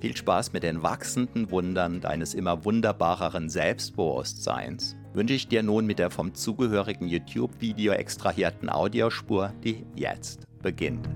Viel Spaß mit den wachsenden Wundern deines immer wunderbareren Selbstbewusstseins wünsche ich dir nun mit der vom zugehörigen YouTube-Video extrahierten Audiospur, die jetzt beginnt.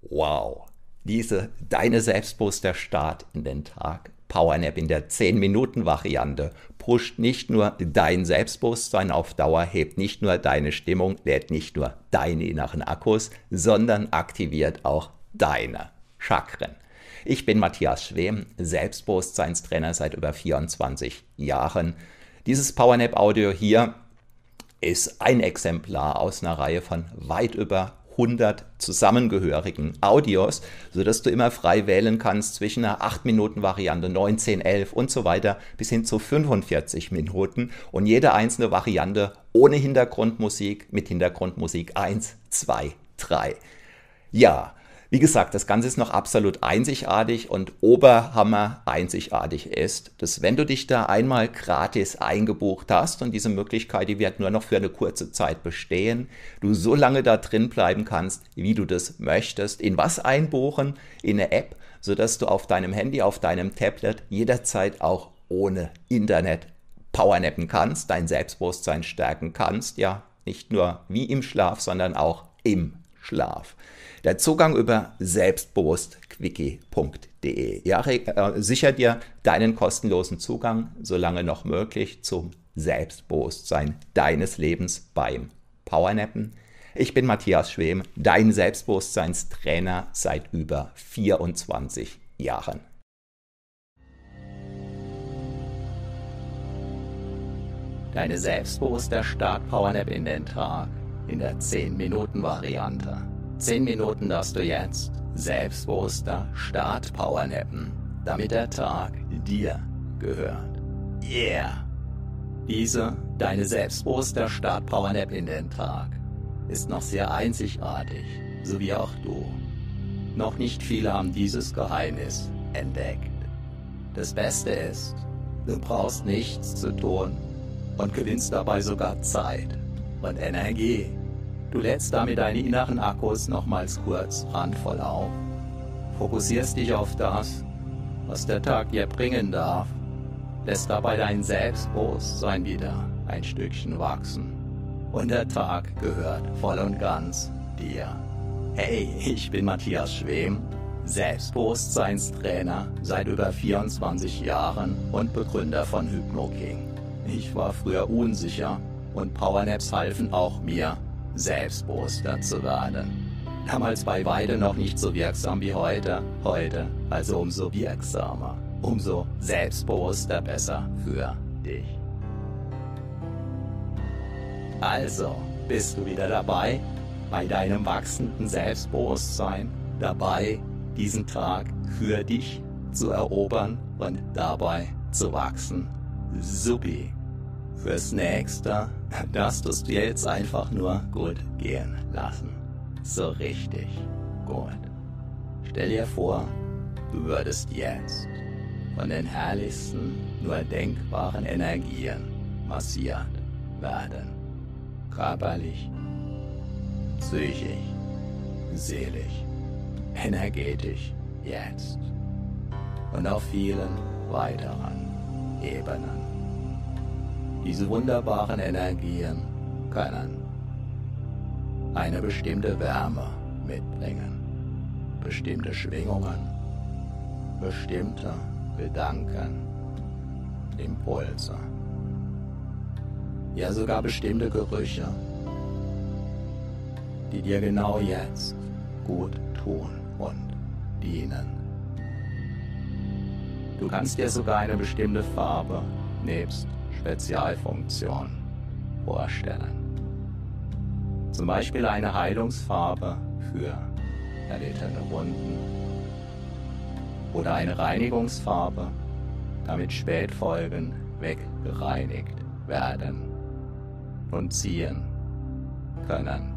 Wow, diese deine selbstbewusster Start in den Tag Powernap in der 10-Minuten-Variante pusht nicht nur dein Selbstbewusstsein auf Dauer, hebt nicht nur deine Stimmung, lädt nicht nur deine inneren Akkus, sondern aktiviert auch deine Chakren. Ich bin Matthias Schwem, Selbstbewusstseinstrainer seit über 24 Jahren. Dieses Powernap-Audio hier ist ein Exemplar aus einer Reihe von weit über 100 zusammengehörigen Audios, sodass du immer frei wählen kannst zwischen einer 8-Minuten-Variante, 19, 11 und so weiter bis hin zu 45 Minuten und jede einzelne Variante ohne Hintergrundmusik mit Hintergrundmusik 1, 2, 3. Ja, wie gesagt, das Ganze ist noch absolut einzigartig und Oberhammer einzigartig ist, dass wenn du dich da einmal gratis eingebucht hast und diese Möglichkeit, die wird nur noch für eine kurze Zeit bestehen, du so lange da drin bleiben kannst, wie du das möchtest. In was einbuchen? In eine App, sodass du auf deinem Handy, auf deinem Tablet jederzeit auch ohne Internet powernappen kannst, dein Selbstbewusstsein stärken kannst, ja, nicht nur wie im Schlaf, sondern auch im Schlaf. Der Zugang über selbstbewusstquickie.de ja, äh, sichert dir deinen kostenlosen Zugang, solange noch möglich, zum Selbstbewusstsein deines Lebens beim Powernappen. Ich bin Matthias Schwem, dein Selbstbewusstseinstrainer seit über 24 Jahren. Deine selbstbewusste Start-Power-Nap in den Tag in der 10-Minuten-Variante. 10 Minuten darfst du jetzt selbstbewusster Start-Power-Nappen, damit der Tag dir gehört. Yeah! Diese, deine selbstbewusste Start-Power-Nap in den Tag, ist noch sehr einzigartig, so wie auch du. Noch nicht viele haben dieses Geheimnis entdeckt. Das Beste ist, du brauchst nichts zu tun und gewinnst dabei sogar Zeit und Energie. Du lädst damit deine inneren Akkus nochmals kurz randvoll auf, fokussierst dich auf das, was der Tag dir bringen darf, lässt dabei dein Selbstbewusstsein wieder ein Stückchen wachsen und der Tag gehört voll und ganz dir. Hey, ich bin Matthias Schwem, Selbstbewusstseinstrainer seit über 24 Jahren und Begründer von HypnoKing. Ich war früher unsicher und Powernaps halfen auch mir, selbstbewusster zu werden. Damals bei weitem noch nicht so wirksam wie heute, heute also umso wirksamer, umso selbstbewusster besser für dich. Also, bist du wieder dabei, bei deinem wachsenden Selbstbewusstsein, dabei, diesen Tag für dich zu erobern und dabei zu wachsen. Supi. Fürs nächste darfst du es dir jetzt einfach nur gut gehen lassen. So richtig gut. Stell dir vor, du würdest jetzt von den herrlichsten, nur denkbaren Energien massiert werden. Körperlich, psychisch, seelisch, energetisch, jetzt. Und auf vielen weiteren Ebenen. Diese wunderbaren Energien können eine bestimmte Wärme mitbringen, bestimmte Schwingungen, bestimmte Gedanken, Impulse, ja sogar bestimmte Gerüche, die dir genau jetzt gut tun und dienen. Du kannst dir sogar eine bestimmte Farbe nebst Spezialfunktion vorstellen. Zum Beispiel eine Heilungsfarbe für erlittene Wunden oder eine Reinigungsfarbe, damit Spätfolgen weggereinigt werden und ziehen können,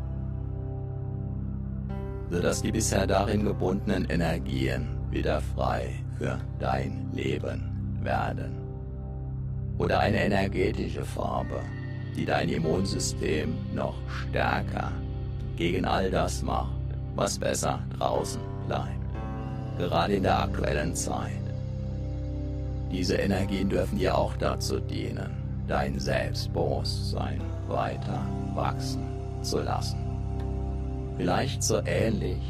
sodass die bisher darin gebundenen Energien wieder frei für dein Leben werden oder eine energetische Farbe, die dein Immunsystem noch stärker gegen all das macht, was besser draußen bleibt, gerade in der aktuellen Zeit. Diese Energien dürfen dir auch dazu dienen, dein Selbstbewusstsein weiter wachsen zu lassen. Vielleicht so ähnlich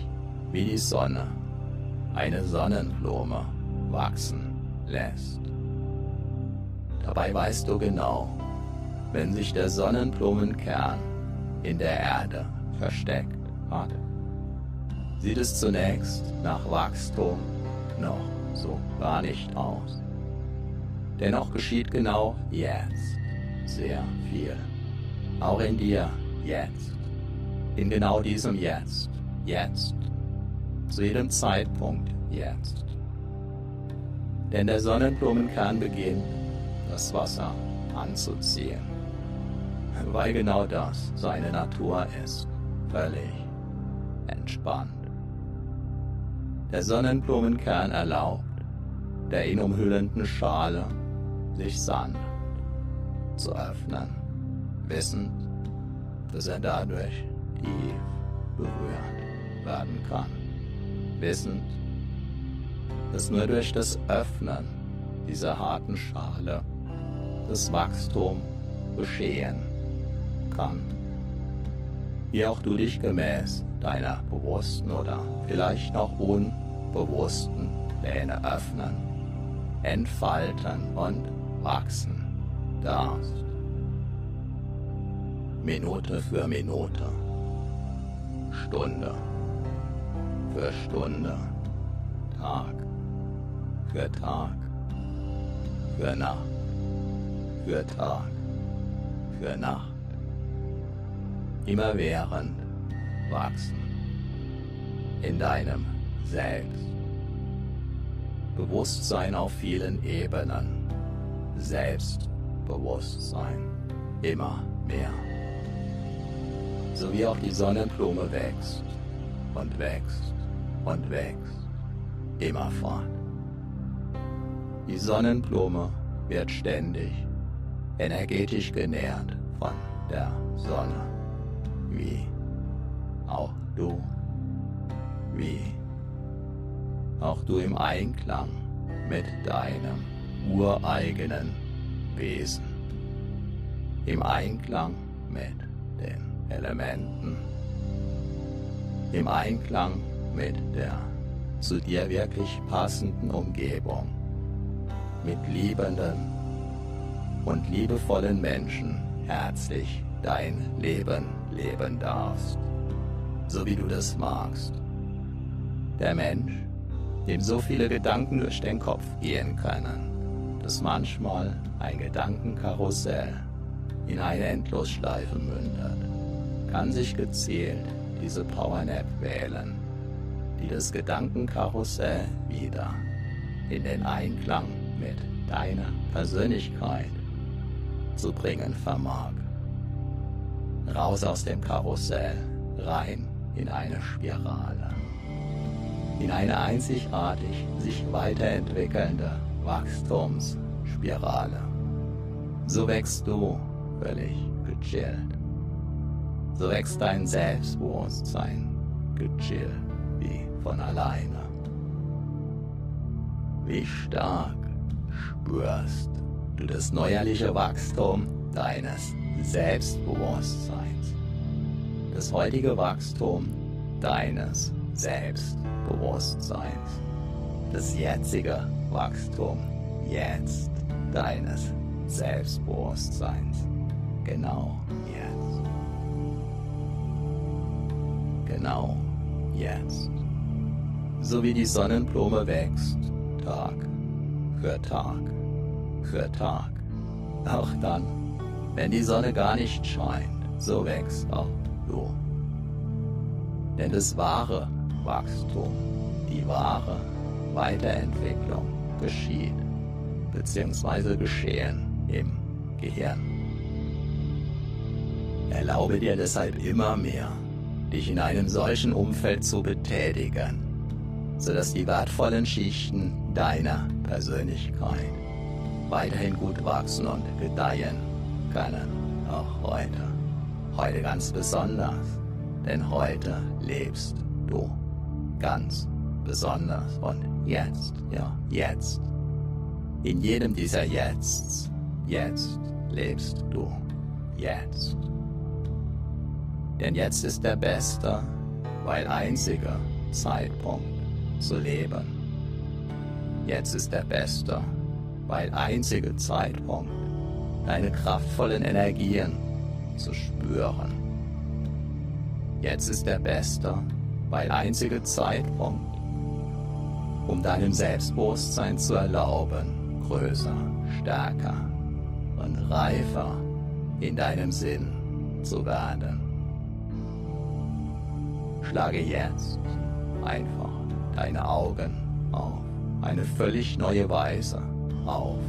wie die Sonne eine Sonnenblume wachsen lässt. Dabei weißt du genau, wenn sich der Sonnenblumenkern in der Erde versteckt hat, sieht es zunächst nach Wachstum noch so gar nicht aus. Dennoch geschieht genau jetzt sehr viel. Auch in dir jetzt. In genau diesem Jetzt. Jetzt. Zu jedem Zeitpunkt jetzt. Denn der Sonnenblumenkern beginnt das Wasser anzuziehen, weil genau das seine Natur ist, völlig entspannt. Der Sonnenblumenkern erlaubt der ihn umhüllenden Schale sich sanft zu öffnen, wissend, dass er dadurch tief berührt werden kann, wissend, dass nur durch das Öffnen dieser harten Schale das Wachstum geschehen kann. Wie auch du dich gemäß deiner bewussten oder vielleicht noch unbewussten Pläne öffnen, entfalten und wachsen darfst. Minute für Minute Stunde für Stunde, Tag für Tag, für Nacht, für Tag, für Nacht, immerwährend wachsen in deinem Selbst. Bewusstsein auf vielen Ebenen, Selbstbewusstsein, immer mehr. So wie auch die Sonnenblume wächst und wächst und wächst, immerfort. Die Sonnenblume wird ständig energetisch genährt von der Sonne, wie auch du, wie auch du im Einklang mit deinem ureigenen Wesen, im Einklang mit den Elementen, im Einklang mit der zu dir wirklich passenden Umgebung, mit liebenden und liebevollen Menschen herzlich dein Leben leben darfst, so wie du das magst. Der Mensch, dem so viele Gedanken durch den Kopf gehen können, dass manchmal ein Gedankenkarussell in eine Endlosschleife mündet, kann sich gezielt diese Powernap wählen, die das Gedankenkarussell wieder in den Einklang mit deiner Persönlichkeit zu bringen vermag. Raus aus dem Karussell, rein in eine Spirale, in eine einzigartig sich weiterentwickelnde Wachstumsspirale. So wächst du völlig gechillt. So wächst dein Selbstbewusstsein gechillt wie von alleine. Wie stark spürst du das neuerliche Wachstum deines Selbstbewusstseins. Das heutige Wachstum deines Selbstbewusstseins. Das jetzige Wachstum jetzt deines Selbstbewusstseins. Genau jetzt. Genau jetzt. So wie die Sonnenblume wächst, Tag für Tag für Tag. Auch dann, wenn die Sonne gar nicht scheint, so wächst auch du. Denn das wahre Wachstum, die wahre Weiterentwicklung geschieht, beziehungsweise geschehen im Gehirn. Erlaube dir deshalb immer mehr, dich in einem solchen Umfeld zu betätigen, sodass die wertvollen Schichten deiner Persönlichkeit weiterhin gut wachsen und gedeihen können, auch heute. Heute ganz besonders, denn heute lebst du ganz besonders und jetzt, ja, jetzt. In jedem dieser Jetzts, jetzt lebst du, jetzt. Denn jetzt ist der beste, weil einzige Zeitpunkt zu leben. Jetzt ist der beste, weil einzige Zeitpunkt, deine kraftvollen Energien zu spüren. Jetzt ist der beste, weil einzige Zeitpunkt, um deinem Selbstbewusstsein zu erlauben, größer, stärker und reifer in deinem Sinn zu werden. Schlage jetzt einfach deine Augen auf eine völlig neue Weise auf.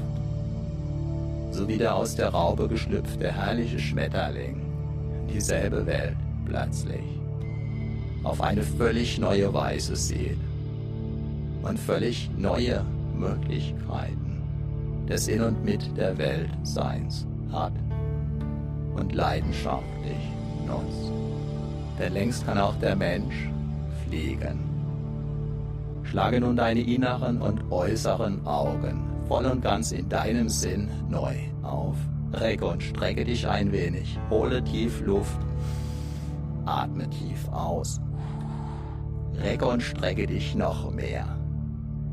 So wie der aus der Raube geschlüpfte herrliche Schmetterling dieselbe Welt plötzlich auf eine völlig neue Weise sieht und völlig neue Möglichkeiten des In und Mit der Welt Seins hat und leidenschaftlich nutzt. Denn längst kann auch der Mensch fliegen. Schlage nun deine inneren und äußeren Augen voll und ganz in deinem Sinn neu auf. Recke und strecke dich ein wenig. Hole tief Luft. Atme tief aus. Recke und strecke dich noch mehr.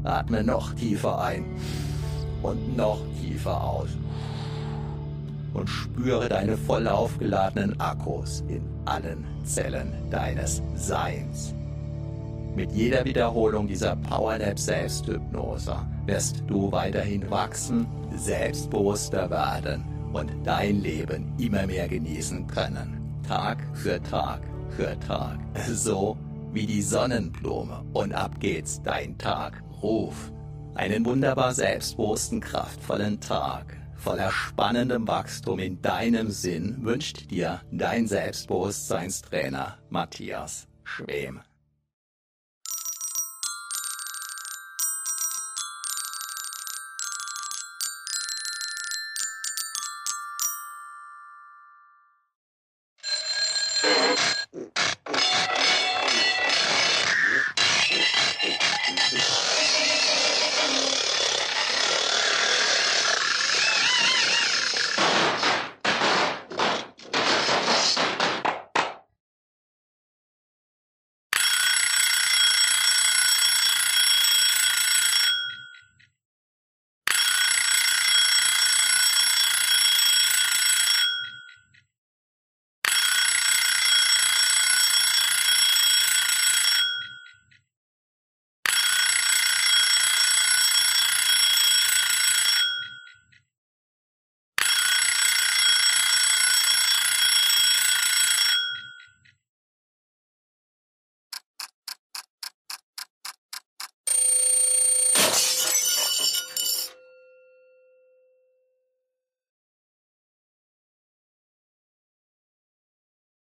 Atme noch tiefer ein und noch tiefer aus. und spüre deine voll aufgeladenen Akkus in allen Zellen deines Seins. Mit jeder Wiederholung dieser Powernap Selbsthypnose wirst du weiterhin wachsen, selbstbewusster werden und dein Leben immer mehr genießen können. Tag für Tag für Tag. So wie die Sonnenblume. Und ab geht's, dein Tag. Ruf. Einen wunderbar selbstbewussten, kraftvollen Tag. Voller spannendem Wachstum in deinem Sinn wünscht dir dein Selbstbewusstseinstrainer Matthias Schwem.